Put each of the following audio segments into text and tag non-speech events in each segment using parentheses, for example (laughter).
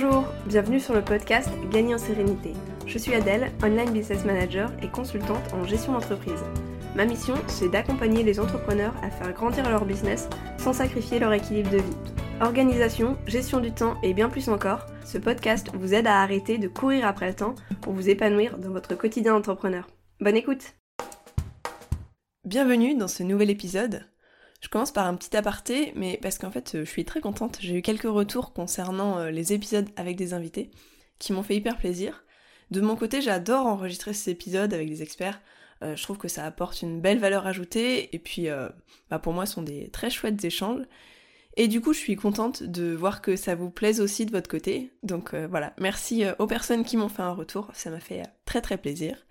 Bonjour, bienvenue sur le podcast Gagner en sérénité. Je suis Adèle, online business manager et consultante en gestion d'entreprise. Ma mission, c'est d'accompagner les entrepreneurs à faire grandir leur business sans sacrifier leur équilibre de vie. Organisation, gestion du temps et bien plus encore, ce podcast vous aide à arrêter de courir après le temps pour vous épanouir dans votre quotidien d'entrepreneur. Bonne écoute Bienvenue dans ce nouvel épisode. Je commence par un petit aparté, mais parce qu'en fait, je suis très contente. J'ai eu quelques retours concernant euh, les épisodes avec des invités qui m'ont fait hyper plaisir. De mon côté, j'adore enregistrer ces épisodes avec des experts. Euh, je trouve que ça apporte une belle valeur ajoutée et puis euh, bah pour moi, ce sont des très chouettes échanges. Et du coup, je suis contente de voir que ça vous plaise aussi de votre côté. Donc voilà, merci aux personnes qui m'ont fait un retour, ça m'a fait très très plaisir.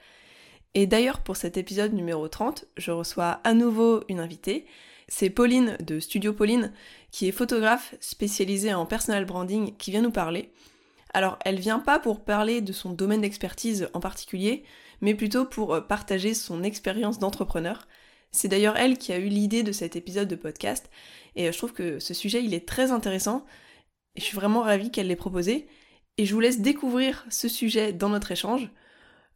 Et d'ailleurs, pour cet épisode numéro 30, je reçois à nouveau une invitée. C'est Pauline de Studio Pauline, qui est photographe spécialisée en personal branding, qui vient nous parler. Alors, elle vient pas pour parler de son domaine d'expertise en particulier, mais plutôt pour euh, partager son expérience d'entrepreneur. C'est d'ailleurs elle qui a eu l'idée de cet épisode de podcast, et euh, je trouve que ce sujet, il est très intéressant, et je suis vraiment ravie qu'elle l'ait proposé, et je vous laisse découvrir ce sujet dans notre échange.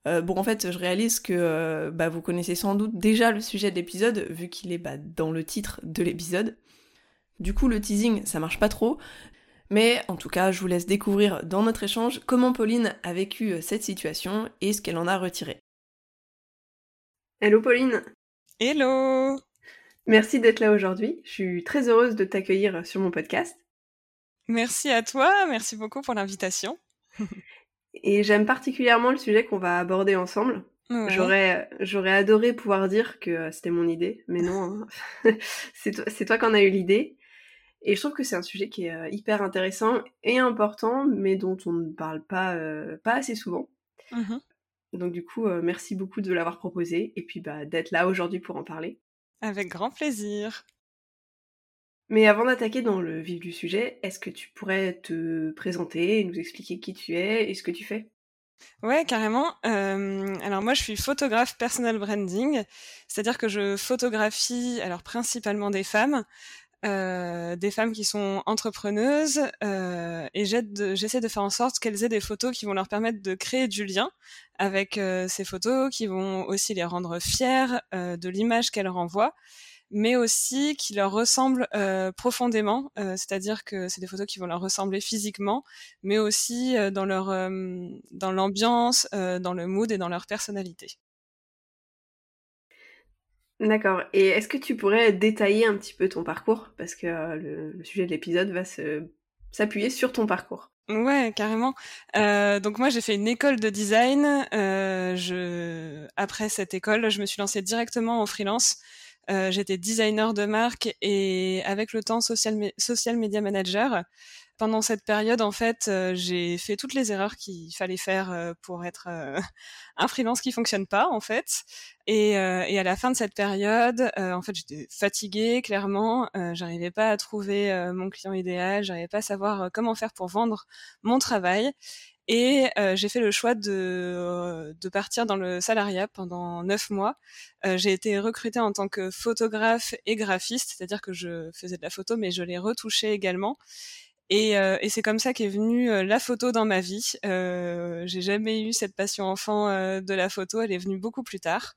Euh, bon, en fait, je réalise que euh, bah, vous connaissez sans doute déjà le sujet de l'épisode, vu qu'il est bah, dans le titre de l'épisode. Du coup, le teasing, ça marche pas trop. Mais en tout cas, je vous laisse découvrir dans notre échange comment Pauline a vécu euh, cette situation et ce qu'elle en a retiré. Hello Pauline Hello Merci d'être là aujourd'hui. Je suis très heureuse de t'accueillir sur mon podcast. Merci à toi, merci beaucoup pour l'invitation. (laughs) Et j'aime particulièrement le sujet qu'on va aborder ensemble. J'aurais, j'aurais adoré pouvoir dire que euh, c'était mon idée, mais non, hein. (laughs) c'est toi, c'est toi qui en as eu l'idée. Et je trouve que c'est un sujet qui est euh, hyper intéressant et important, mais dont on ne parle pas, euh, pas assez souvent. Mmh Donc du coup, merci beaucoup de l'avoir proposé et puis bah, d'être là aujourd'hui pour en parler. Avec grand plaisir. Mais avant d'attaquer dans le vif du sujet, est-ce que tu pourrais te présenter et nous expliquer qui tu es et ce que tu fais? Ouais, carrément. Euh, alors moi, je suis photographe personal branding, c'est-à-dire que je photographie alors principalement des femmes, euh, des femmes qui sont entrepreneuses, euh, et j'essaie de faire en sorte qu'elles aient des photos qui vont leur permettre de créer du lien avec ces photos, qui vont aussi les rendre fières de l'image qu'elles renvoient mais aussi qui leur ressemblent euh, profondément, euh, c'est-à-dire que c'est des photos qui vont leur ressembler physiquement, mais aussi euh, dans leur dans l'ambiance, dans le mood et dans leur personnalité. D'accord. Et est-ce que tu pourrais détailler un petit peu ton parcours? Parce que le, le, sujet de l'épisode va se s'appuyer sur ton parcours. Ouais, carrément. Euh, donc moi, j'ai fait une école de design. Euh, je... Après cette école, je me suis lancée directement en freelance. Euh, j'étais designer de marque et avec le temps social, social media manager. Pendant cette période, en fait, euh, j'ai fait toutes les erreurs qu'il fallait faire euh, pour être (laughs) un freelance qui fonctionne pas, en fait. Et, et à la fin de cette période, en fait, j'étais fatiguée, clairement. j'arrivais pas à trouver mon client idéal, j'arrivais pas à savoir comment faire pour vendre mon travail. Et euh, j'ai fait le choix de, euh, de partir dans le salariat pendant neuf mois. Euh, j'ai été recrutée en tant que photographe et graphiste, c'est-à-dire que je faisais de la photo, mais je l'ai retouchée également. Et, euh, et c'est comme ça qu'est venue euh, la photo dans ma vie. Euh, j'ai jamais eu cette passion enfant de la photo, elle est venue beaucoup plus tard.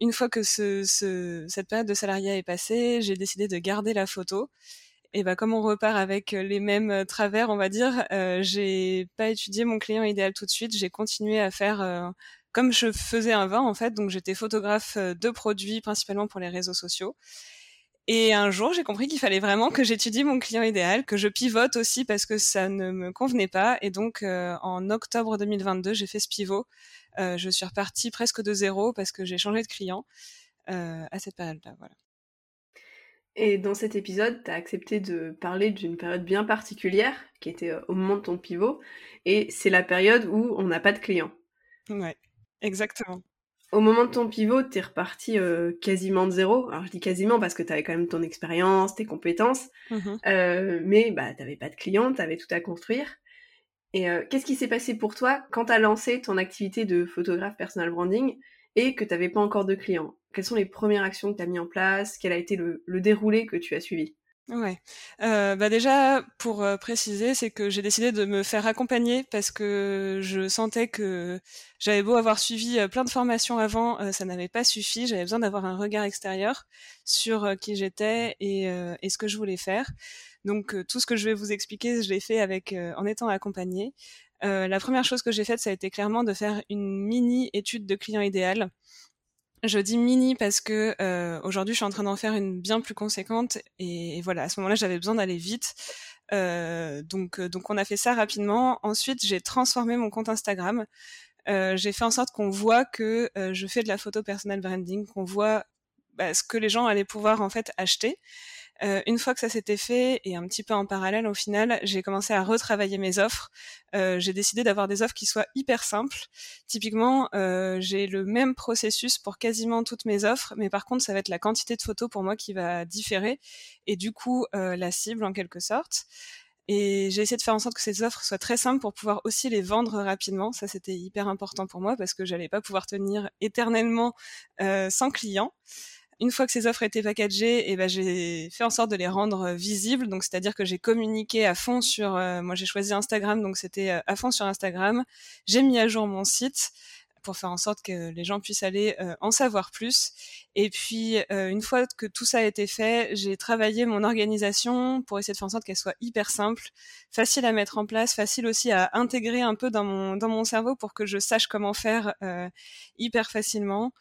Une fois que ce, ce, cette période de salariat est passée, j'ai décidé de garder la photo et bah comme on repart avec les mêmes travers, on va dire, euh, j'ai pas étudié mon client idéal tout de suite. J'ai continué à faire comme je faisais un vin en fait. Donc j'étais photographe de produits principalement pour les réseaux sociaux. Et un jour, j'ai compris qu'il fallait vraiment que j'étudie mon client idéal, que je pivote aussi parce que ça ne me convenait pas. Et donc, en octobre 2022, j'ai fait ce pivot. Euh, je suis repartie presque de zéro parce que j'ai changé de client euh, à cette période-là. Voilà. Et dans cet épisode, tu as accepté de parler d'une période bien particulière, qui était euh, au moment de ton pivot, et c'est la période où on n'a pas de clients. Ouais, exactement. Au moment de ton pivot, tu es reparti euh, quasiment de zéro. Alors je dis quasiment parce que tu avais quand même ton expérience, tes compétences, mmh euh, mais bah, tu pas de clients, tu avais tout à construire. Et qu'est-ce qui s'est passé pour toi quand tu as lancé ton activité de photographe personal branding? Et que tu n'avais pas encore de clients Quelles sont les premières actions que tu as mis en place? Quel a été le, déroulé que tu as suivi? Ouais. Euh, bah déjà, pour euh, préciser, c'est que j'ai décidé de me faire accompagner parce que je sentais que j'avais beau avoir suivi euh, plein de formations avant, euh, ça n'avait pas suffi. J'avais besoin d'avoir un regard extérieur sur qui j'étais et, et, ce que je voulais faire. Donc tout ce que je vais vous expliquer, je l'ai fait avec en étant accompagnée. La première chose que j'ai faite, ça a été clairement de faire une mini étude de client idéal. Je dis mini parce que euh, aujourd'hui je suis en train d'en faire une bien plus conséquente et, voilà à ce moment-là j'avais besoin d'aller vite euh, donc euh, donc on a fait ça rapidement. Ensuite j'ai transformé mon compte Instagram. Euh, j'ai fait en sorte qu'on voit que euh, je fais de la photo personnel branding, qu'on voit bah, ce que les gens allaient pouvoir en fait acheter. Euh, une fois que ça s'était fait, et un petit peu en parallèle au final, j'ai commencé à retravailler mes offres. Euh, j'ai décidé d'avoir des offres qui soient hyper simples. Typiquement, euh, j'ai le même processus pour quasiment toutes mes offres, mais par contre, ça va être la quantité de photos pour moi qui va différer, et du coup, euh, la cible en quelque sorte. Et j'ai essayé de faire en sorte que ces offres soient très simples pour pouvoir aussi les vendre rapidement. Ça, c'était hyper important pour moi parce que j'allais pas pouvoir tenir éternellement euh, sans clients une fois que ces offres étaient packagées, eh ben j'ai fait en sorte de les rendre euh, visibles. Donc c'est-à-dire que j'ai communiqué à fond sur, euh, moi j'ai choisi Instagram, donc c'était euh, à fond sur Instagram. J'ai mis à jour mon site pour faire en sorte que les gens puissent aller en savoir plus. Et puis, une fois que tout ça a été fait, j'ai travaillé mon organisation pour essayer de faire en sorte qu'elle soit hyper simple, facile à mettre en place, facile aussi à intégrer un peu dans mon, dans mon cerveau pour que je sache comment faire hyper facilement.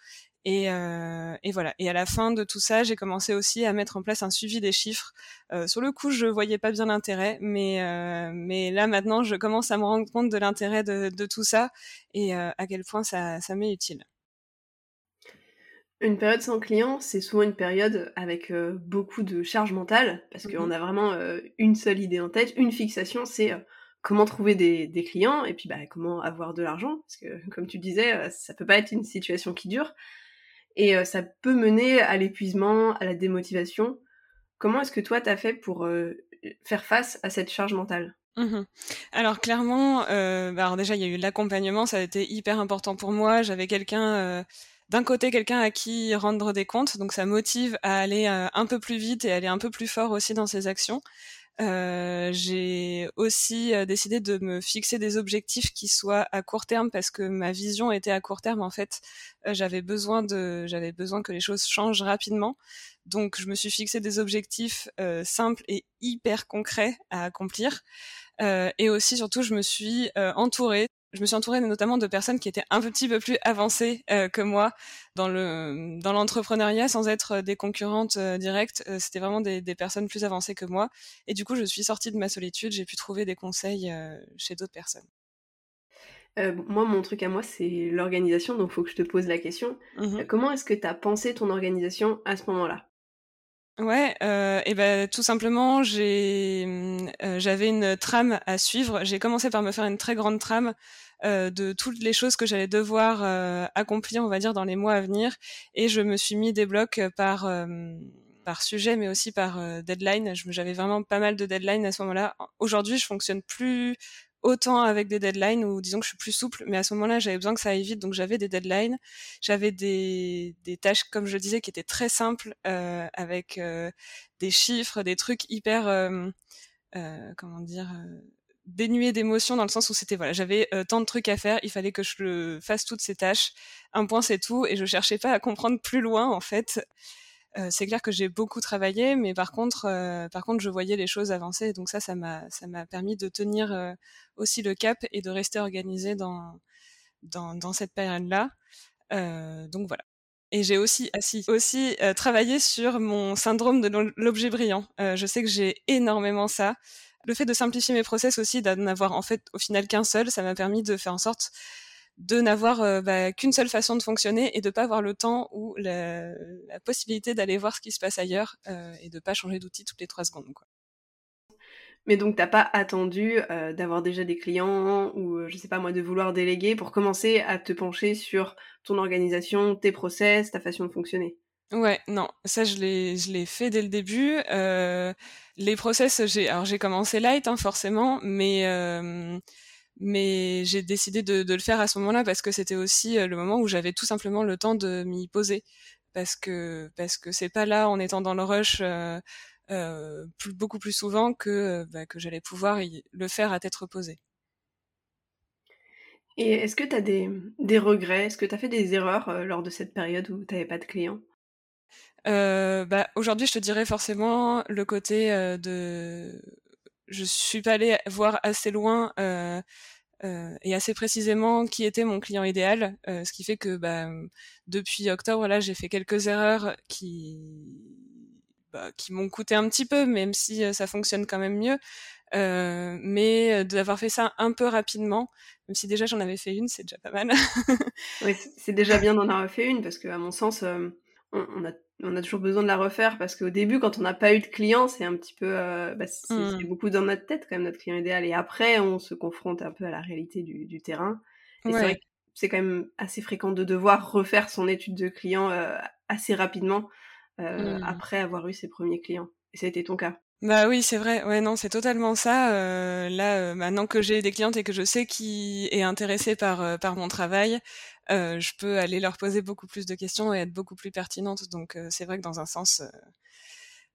Et, euh, et, voilà. Et à la fin de tout ça, j'ai commencé aussi à mettre en place un suivi des chiffres. Euh, sur le coup, je voyais pas bien l'intérêt, mais euh, mais là maintenant, je commence à me rendre compte de l'intérêt de, de, tout ça et à quel point ça, ça m'est utile. Une période sans client, c'est souvent une période avec beaucoup de charge mentale, parce mmh qu'on a vraiment une seule idée en tête, une fixation, c'est comment trouver des, des, clients et puis bah, comment avoir de l'argent, parce que (laughs) comme tu disais, ça peut pas être une situation qui dure. Et ça peut mener à l'épuisement, à la démotivation. Comment est-ce que toi, tu as fait pour faire face à cette charge mentale? Mmh Alors clairement, bah déjà il y a eu l'accompagnement, ça a été hyper important pour moi. J'avais quelqu'un, d'un côté quelqu'un à qui rendre des comptes, donc ça motive à aller un peu plus vite et aller un peu plus fort aussi dans ses actions. Euh, j'ai aussi euh, décidé de me fixer des objectifs qui soient à court terme parce que ma vision était à court terme en fait. Euh, j'avais besoin de, j'avais besoin que les choses changent rapidement. Donc je me suis fixé des objectifs euh, simples et hyper concrets à accomplir. et aussi surtout je me suis entourée je me suis entourée notamment de personnes qui étaient un petit peu plus avancées euh, que moi dans le dans l'entrepreneuriat sans être des concurrentes euh, directes. Euh, C'était vraiment des, des, personnes plus avancées que moi. Et du coup, je suis sortie de ma solitude. J'ai pu trouver des conseils euh, chez d'autres personnes. moi, mon truc à moi, c'est l'organisation. Donc, faut que je te pose la question. Mmh comment est-ce que tu as pensé ton organisation à ce moment-là? Ouais, euh, et ben tout simplement, j'ai, euh, j'avais une trame à suivre. J'ai commencé par me faire une très grande trame euh, de toutes les choses que j'allais devoir euh, accomplir, on va dire, dans les mois à venir, et je me suis mis des blocs par euh, par sujet, mais aussi par deadline. J'avais vraiment pas mal de deadlines à ce moment-là. Aujourd'hui, je fonctionne plus autant avec des deadlines ou disons que je suis plus souple, mais à ce moment-là, j'avais besoin que ça aille vite, donc j'avais des deadlines, j'avais des, tâches, comme je disais, qui étaient très simples, euh, avec euh, des chiffres, des trucs hyper, euh, euh comment dire, dénués d'émotion dans le sens où c'était voilà, j'avais tant de trucs à faire, il fallait que je le fasse toutes ces tâches, un point c'est tout, et je cherchais pas à comprendre plus loin en fait. Euh, c'est clair que j'ai beaucoup travaillé, mais par contre, euh, par contre, je voyais les choses avancer. Donc ça, ça m'a, ça m'a permis de tenir euh, aussi le cap et de rester organisé dans, dans, dans cette période-là. donc voilà. Et j'ai aussi, assis, aussi travaillé sur mon syndrome de l'objet brillant. je sais que j'ai énormément ça. Le fait de simplifier mes process aussi, d'en avoir en fait au final qu'un seul, ça m'a permis de faire en sorte de n'avoir euh, bah, qu'une seule façon de fonctionner et de pas avoir le temps ou la, la possibilité d'aller voir ce qui se passe ailleurs euh, et de pas changer d'outil toutes les trois secondes. Quoi. Mais donc t'as pas attendu euh, d'avoir déjà des clients ou je sais pas moi de vouloir déléguer pour commencer à te pencher sur ton organisation, tes process, ta façon de fonctionner? Ouais, non, ça je l'ai je l'ai fait dès le début. Les process, j'ai alors j'ai commencé light hein, forcément, mais mais j'ai décidé de, de, le faire à ce moment-là parce que c'était aussi euh, le moment où j'avais tout simplement le temps de m'y poser. Parce que parce que c'est pas là en étant dans le rush euh, plus, beaucoup plus souvent que, bah, que j'allais pouvoir le faire à tête reposée. Et est-ce que tu as des, des regrets? Est-ce que tu as fait des erreurs lors de cette période où tu n'avais pas de clients? Euh, bah, Aujourd'hui, je te dirais forcément le côté euh, de... Je suis pas allée voir assez loin euh, euh, et assez précisément qui était mon client idéal, euh, ce qui fait que bah, depuis octobre, là, j'ai fait quelques erreurs qui, bah, qui m'ont coûté un petit peu, même si ça fonctionne quand même mieux. Mais d'avoir fait ça un peu rapidement, même si déjà j'en avais fait une, c'est déjà pas mal. oui, c'est déjà (laughs) bien d'en avoir fait une parce que, à mon sens, on, a, on, a, toujours besoin de la refaire parce qu'au début, quand on n'a pas eu de client, c'est un petit peu, euh, bah, c'est mmh. beaucoup dans notre tête quand même notre client idéal. Et après, on se confronte un peu à la réalité du, du terrain. Et c'est vrai que c'est quand même assez fréquent de devoir refaire son étude de client euh, assez rapidement euh, mmh. après avoir eu ses premiers clients. Et ça a été ton cas. Bah oui, c'est vrai. Ouais, non, c'est totalement ça. Euh, là, euh, maintenant que j'ai des clientes et que je sais qui est intéressé par euh, par mon travail, euh, je peux aller leur poser beaucoup plus de questions et être beaucoup plus pertinente. Donc, c'est vrai que dans un sens,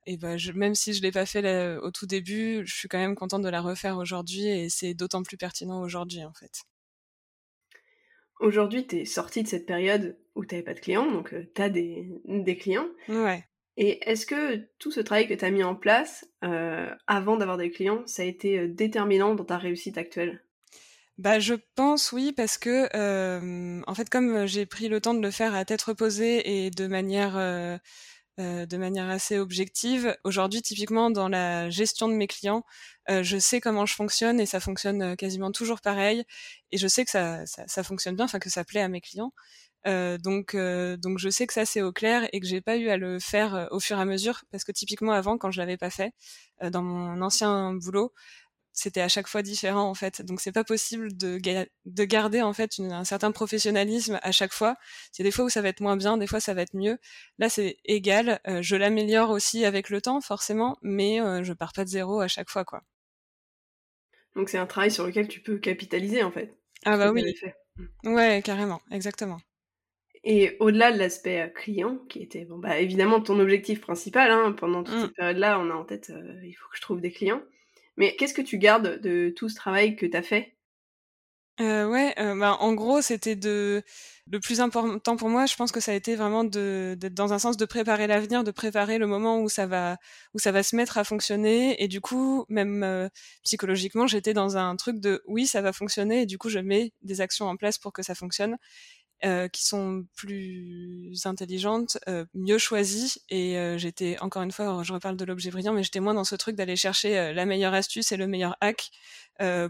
et ben, je, même si je l'ai pas fait au tout début, je suis quand même contente de la refaire aujourd'hui et c'est d'autant plus pertinent aujourd'hui, en fait. Aujourd'hui, tu es sortie de cette période où tu n'avais pas de clients, donc tu as des, des clients. Ouais. Et est-ce que tout ce travail que tu as mis en place euh, avant d'avoir des clients, ça a été euh, déterminant dans ta réussite actuelle? Bah, je pense oui parce que euh, en fait comme j'ai pris le temps de le faire à tête reposée et de manière de manière assez objective, aujourd'hui typiquement dans la gestion de mes clients, je sais comment je fonctionne et ça fonctionne quasiment toujours pareil et je sais que ça, ça, ça fonctionne bien, enfin que ça plaît à mes clients. Euh, donc, euh, donc je sais que ça c'est au clair et que j'ai pas eu à le faire euh, au fur et à mesure parce que typiquement avant quand je l'avais pas fait dans mon ancien boulot, c'était à chaque fois différent en fait. Donc c'est pas possible de, de garder en fait un certain professionnalisme à chaque fois. C'est des fois où ça va être moins bien, des fois ça va être mieux. Là c'est égal. je l'améliore aussi avec le temps forcément, mais je pars pas de zéro à chaque fois quoi. Donc c'est un travail sur lequel tu peux capitaliser en fait. Ah bah oui. Ouais carrément, exactement. Et au-delà de l'aspect euh, client, qui était bon, bah, évidemment ton objectif principal, hein, pendant toute mmh. cette période-là, on a en tête, euh, il faut que je trouve des clients. Mais qu'est-ce que tu gardes de tout ce travail que tu as fait? Euh, Ouais, euh, bah, en gros, c'était de le plus important pour moi. Je pense que ça a été vraiment de d'être dans un sens de préparer l'avenir, de préparer le moment où ça va où ça va se mettre à fonctionner. Et du coup, même psychologiquement, j'étais dans un truc de oui, ça va fonctionner. Et du coup, je mets des actions en place pour que ça fonctionne. Euh, qui sont plus intelligentes, euh, mieux choisies. Et euh, j'étais, encore une fois, je reparle de l'objet brillant, mais j'étais moins dans ce truc d'aller chercher la meilleure astuce et le meilleur hack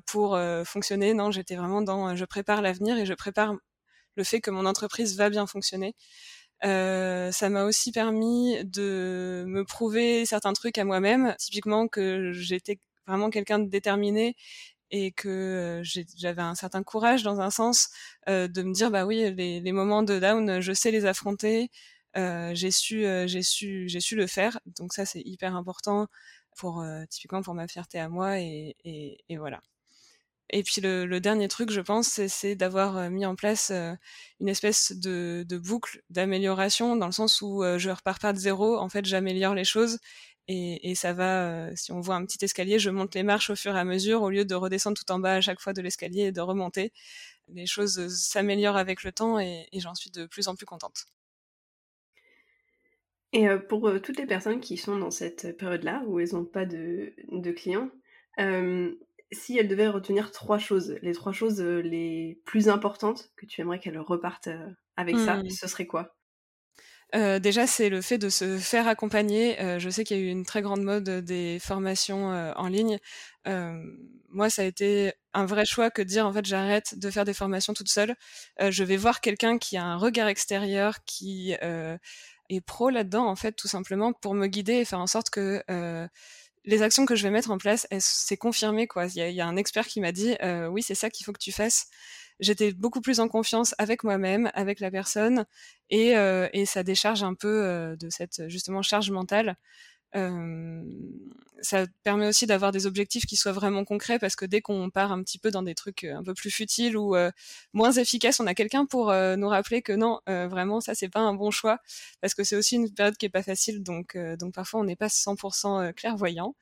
pour fonctionner. Non, j'étais vraiment dans je prépare l'avenir et je prépare le fait que mon entreprise va bien fonctionner. ça m'a aussi permis de me prouver certains trucs à moi-même, typiquement que j'étais vraiment quelqu'un de déterminé et que j'avais un certain courage dans un sens de me dire bah oui les, moments de down je sais les affronter j'ai su j'ai su j'ai su le faire donc ça c'est hyper important pour typiquement pour ma fierté à moi et, voilà et puis le, dernier truc, je pense, c'est d'avoir mis en place une espèce de boucle d'amélioration, dans le sens où je repars pas de zéro. En fait, j'améliore les choses et, et, ça va, euh, si on voit un petit escalier, je monte les marches au fur et à mesure au lieu de redescendre tout en bas à chaque fois de l'escalier et de remonter. Les choses euh, s'améliorent avec le temps et, et j'en suis de plus en plus contente. Et euh, pour toutes les personnes qui sont dans cette période-là, où elles n'ont pas de, de clients, euh, si elles devaient retenir trois choses, les trois choses les plus importantes que tu aimerais qu'elles repartent avec ça, mmh. ce serait quoi? Euh, déjà, c'est le fait de se faire accompagner. Euh, je sais qu'il y a eu une très grande mode des formations euh, en ligne. Moi, ça a été un vrai choix que de dire en fait j'arrête de faire des formations toute seule. Je vais voir quelqu'un qui a un regard extérieur, qui est pro là-dedans en fait, tout simplement pour me guider et faire en sorte que les actions que je vais mettre en place, c'est confirmé quoi. Il y, y a, un expert qui m'a dit oui, c'est ça qu'il faut que tu fasses j'étais beaucoup plus en confiance avec moi-même, avec la personne, et, euh, et ça décharge un peu euh, de cette justement charge mentale. ça permet aussi d'avoir des objectifs qui soient vraiment concrets parce que dès qu'on part un petit peu dans des trucs un peu plus futiles ou moins efficaces, on a quelqu'un pour nous rappeler que non, vraiment ça c'est pas un bon choix parce que c'est aussi une période qui est pas facile donc donc parfois on n'est pas 100% clairvoyant.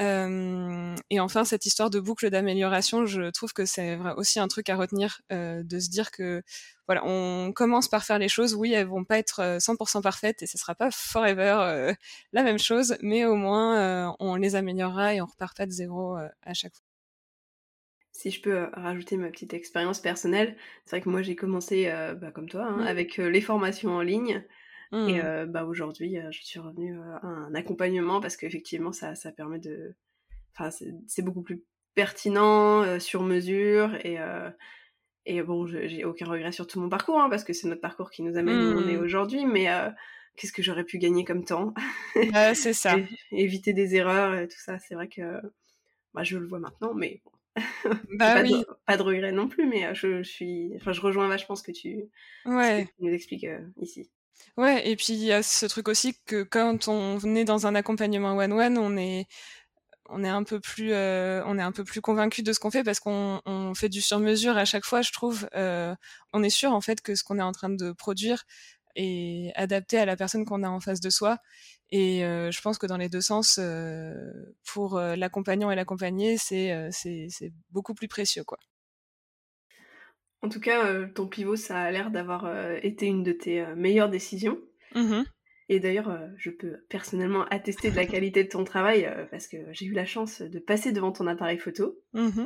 Euh, et enfin, cette histoire de boucle d'amélioration, je trouve que c'est aussi un truc à retenir, euh, de se dire que voilà, on commence par faire les choses. Oui, elles vont pas être 100% euh, parfaites et ce sera pas forever la même chose, mais au moins on les améliorera et on repart pas de zéro à chaque fois. Si je peux rajouter ma petite expérience personnelle, c'est vrai que moi j'ai commencé bah, comme toi, hein, mmh. avec les formations en ligne. Et mmh. bah, aujourd'hui, je suis revenue à un accompagnement parce qu'effectivement, ça, ça permet de. Enfin, c'est beaucoup plus pertinent, sur mesure. Et, et bon, j'ai aucun regret sur tout mon parcours, hein, parce que c'est notre parcours qui nous amène où on est mmh. aujourd'hui. Mais qu'est-ce que j'aurais pu gagner comme temps? (laughs) C'est ça. éviter des erreurs et tout ça. C'est vrai que bah, je le vois maintenant, mais (laughs) bah, pas, oui. de, pas, de, regret non plus, mais je, suis, enfin, je rejoins vachement ce que tu, ouais. ce que tu nous expliques ici. Ouais, et puis il y a ce truc aussi que quand on est dans un accompagnement one-one, on est on est un peu plus euh, on est un peu plus convaincu de ce qu'on fait parce qu'on on fait du sur-mesure à chaque fois, je trouve. Euh, on est sûr en fait que ce qu'on est en train de produire est adapté à la personne qu'on a en face de soi. Et euh, je pense que dans les deux sens, euh, pour euh, l'accompagnant et l'accompagné, c'est euh, c'est beaucoup plus précieux, quoi. En tout cas, euh, ton pivot, ça a l'air d'avoir euh, été une de tes euh, meilleures décisions. Mmh Et d'ailleurs, je peux personnellement attester de la (laughs) qualité de ton travail parce que j'ai eu la chance de passer devant ton appareil photo. Mmh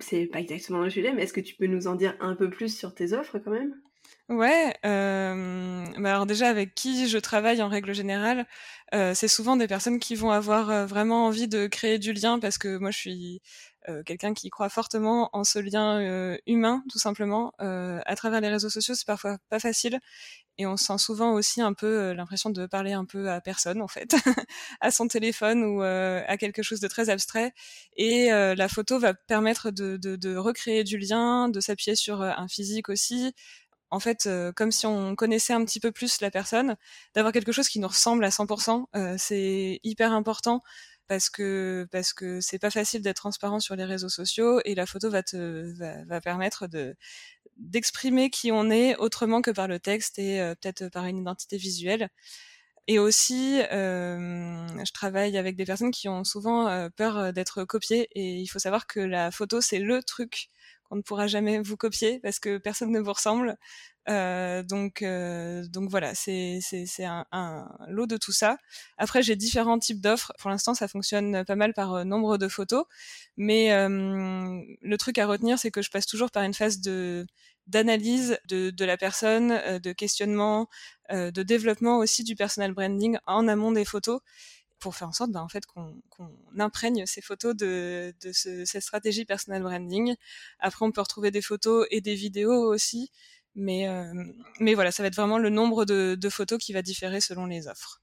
c'est pas exactement le sujet, mais est-ce que tu peux nous en dire un peu plus sur tes offres quand même? Ouais, euh, bah alors déjà avec qui je travaille en règle générale, euh, c'est souvent des personnes qui vont avoir vraiment envie de créer du lien parce que moi je suis quelqu'un qui croit fortement en ce lien humain, tout simplement. À travers les réseaux sociaux, c'est parfois pas facile. Et on sent souvent aussi un peu l'impression de parler un peu à personne, en fait, (laughs) à son téléphone ou à quelque chose de très abstrait. Et la photo va permettre de, de, de recréer du lien, de s'appuyer sur un physique aussi, en fait, comme si on connaissait un petit peu plus la personne, d'avoir quelque chose qui nous ressemble à 100%, euh, c'est hyper important parce que parce que c'est pas facile d'être transparent sur les réseaux sociaux et la photo va te va, permettre de d'exprimer qui on est autrement que par le texte et euh, peut-être par une identité visuelle. Et aussi, euh, je travaille avec des personnes qui ont souvent euh, peur d'être copiées et il faut savoir que la photo c'est le truc qu'on ne pourra jamais vous copier parce que personne ne vous ressemble. Euh, donc, euh, donc voilà, c'est un, lot de tout ça. Après, j'ai différents types d'offres. Pour l'instant, ça fonctionne pas mal par euh, nombre de photos, mais le truc à retenir, c'est que je passe toujours par une phase d'analyse de, la personne, de questionnement, de développement aussi du personal branding en amont des photos pour faire en sorte bah, en fait qu'on imprègne ces photos de, de ce, cette stratégie personal branding. Après, on peut retrouver des photos et des vidéos aussi, mais, euh, mais voilà, ça va être vraiment le nombre de, de, photos qui va différer selon les offres.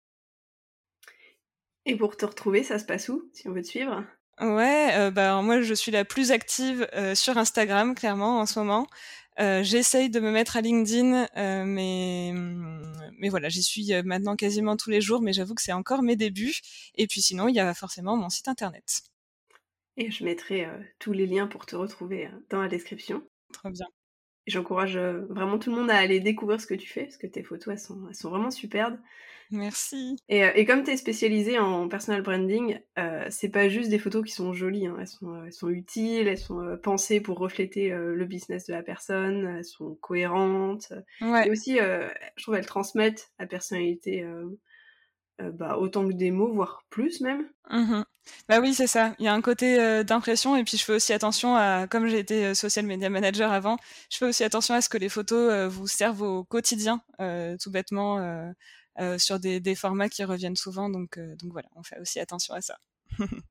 Et pour te retrouver, ça se passe où, si on veut te suivre? Ouais, euh, bah, moi je suis la plus active euh, sur Instagram, clairement, en ce moment. Euh, J'essaye de me mettre à LinkedIn, euh, mais, mais voilà, j'y suis euh, maintenant quasiment tous les jours, mais j'avoue que c'est encore mes débuts. Et puis sinon, il y a forcément mon site internet. Et je mettrai tous les liens pour te retrouver dans la description. Très bien. J'encourage vraiment tout le monde à aller découvrir ce que tu fais, parce que tes photos, elles sont, elles sont vraiment superbes. Merci. Et, euh, et comme tu es spécialisée en personal branding, euh, c'est pas juste des photos qui sont jolies, hein. elles, sont, euh, elles sont utiles, elles sont euh, pensées pour refléter euh, le business de la personne, elles sont cohérentes. Ouais. Et aussi, je trouve elles transmettent la personnalité bah, autant que des mots, voire plus même. Mmh bah oui, c'est ça. Il y a un côté d'impression et puis je fais aussi attention à, comme j'ai été social media manager avant, je fais aussi attention à ce que les photos vous servent au quotidien, tout bêtement euh, sur des, des, formats qui reviennent souvent. Donc, euh, donc voilà, on fait aussi attention à ça. (laughs)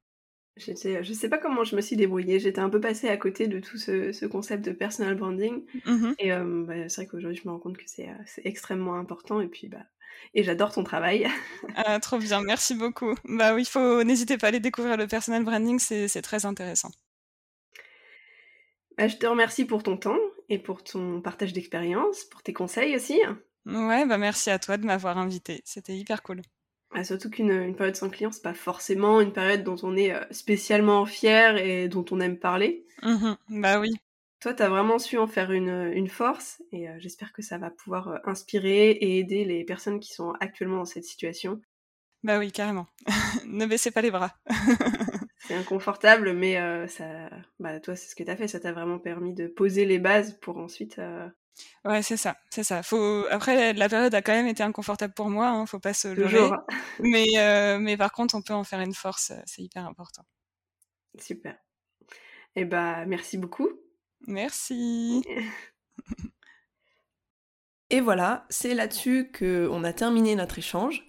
je sais pas comment je me suis débrouillée. J'étais un peu passée à côté de tout ce, ce concept de personal branding. Mmh et euh, bah, c'est vrai qu'aujourd'hui, je me rends compte que c'est extrêmement important. Et puis, bah, et j'adore ton travail. (laughs) ah, trop bien, merci beaucoup. Bah oui, faut n'hésitez pas à aller découvrir le personal branding, c'est très intéressant. Bah, je te remercie pour ton temps et pour ton partage d'expérience, pour tes conseils aussi. Ouais, bah merci à toi de m'avoir invité. C'était hyper cool. Ah, surtout qu'une période sans client, c'est pas forcément une période dont on est spécialement fier et dont on aime parler. Mmh bah oui. Toi, tu as vraiment su en faire une, force et j'espère que ça va pouvoir inspirer et aider les personnes qui sont actuellement dans cette situation. Bah oui, carrément. (laughs) ne baissez pas les bras. (laughs) c'est inconfortable, mais ça, bah, toi, c'est ce que tu as fait. Ça t'a vraiment permis de poser les bases pour ensuite Ouais, c'est ça, c'est ça. Faut... Après, la période a quand même été inconfortable pour moi, hein, faut pas se leurrer. mais, euh, mais par contre, on peut en faire une force, euh, c'est hyper important. Super. Eh bah, merci beaucoup. Merci. (laughs) Et voilà, c'est là-dessus qu'on a terminé notre échange.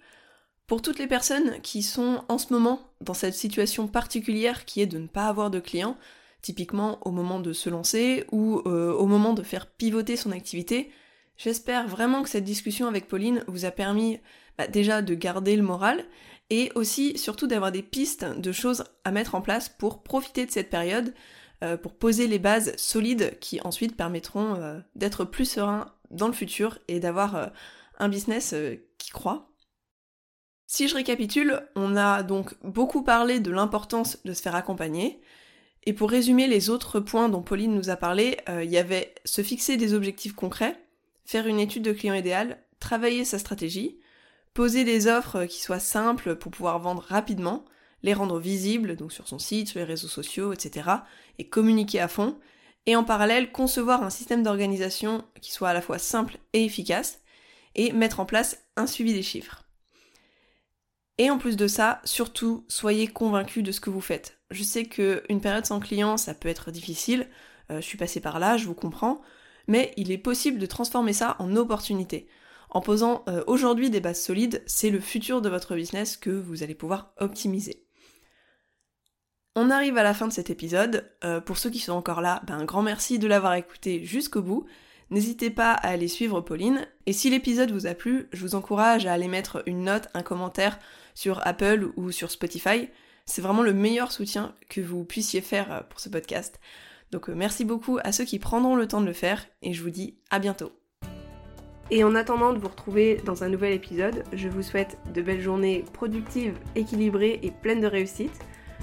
Pour toutes les personnes qui sont en ce moment dans cette situation particulière qui est de ne pas avoir de clients, typiquement au moment de se lancer ou euh, au moment de faire pivoter son activité. J'espère vraiment que cette discussion avec Pauline vous a permis bah, déjà de garder le moral et aussi surtout d'avoir des pistes de choses à mettre en place pour profiter de cette période, euh, pour poser les bases solides qui ensuite permettront euh, d'être plus serein dans le futur et d'avoir un business qui croit. Si je récapitule, on a donc beaucoup parlé de l'importance de se faire accompagner, et pour résumer les autres points dont Pauline nous a parlé, euh, il y avait se fixer des objectifs concrets, faire une étude de client idéal, travailler sa stratégie, poser des offres qui soient simples pour pouvoir vendre rapidement, les rendre visibles, donc sur son site, sur les réseaux sociaux, etc., et communiquer à fond, et en parallèle concevoir un système d'organisation qui soit à la fois simple et efficace, et mettre en place un suivi des chiffres. Et en plus de ça, surtout, soyez convaincus de ce que vous faites. Je sais qu'une période sans client, ça peut être difficile, euh, je suis passée par là, je vous comprends, mais il est possible de transformer ça en opportunité. En posant euh, aujourd'hui des bases solides, c'est le futur de votre business que vous allez pouvoir optimiser. On arrive à la fin de cet épisode. Euh, pour ceux qui sont encore là, ben, un grand merci de l'avoir écouté jusqu'au bout. N'hésitez pas à aller suivre Pauline. Et si l'épisode vous a plu, je vous encourage à aller mettre une note, un commentaire sur Apple ou sur Spotify. C'est vraiment le meilleur soutien que vous puissiez faire euh, pour ce podcast. Donc euh, merci beaucoup à ceux qui prendront le temps de le faire et je vous dis à bientôt. Et en attendant de vous retrouver dans un nouvel épisode, je vous souhaite de belles journées productives, équilibrées et pleines de réussite.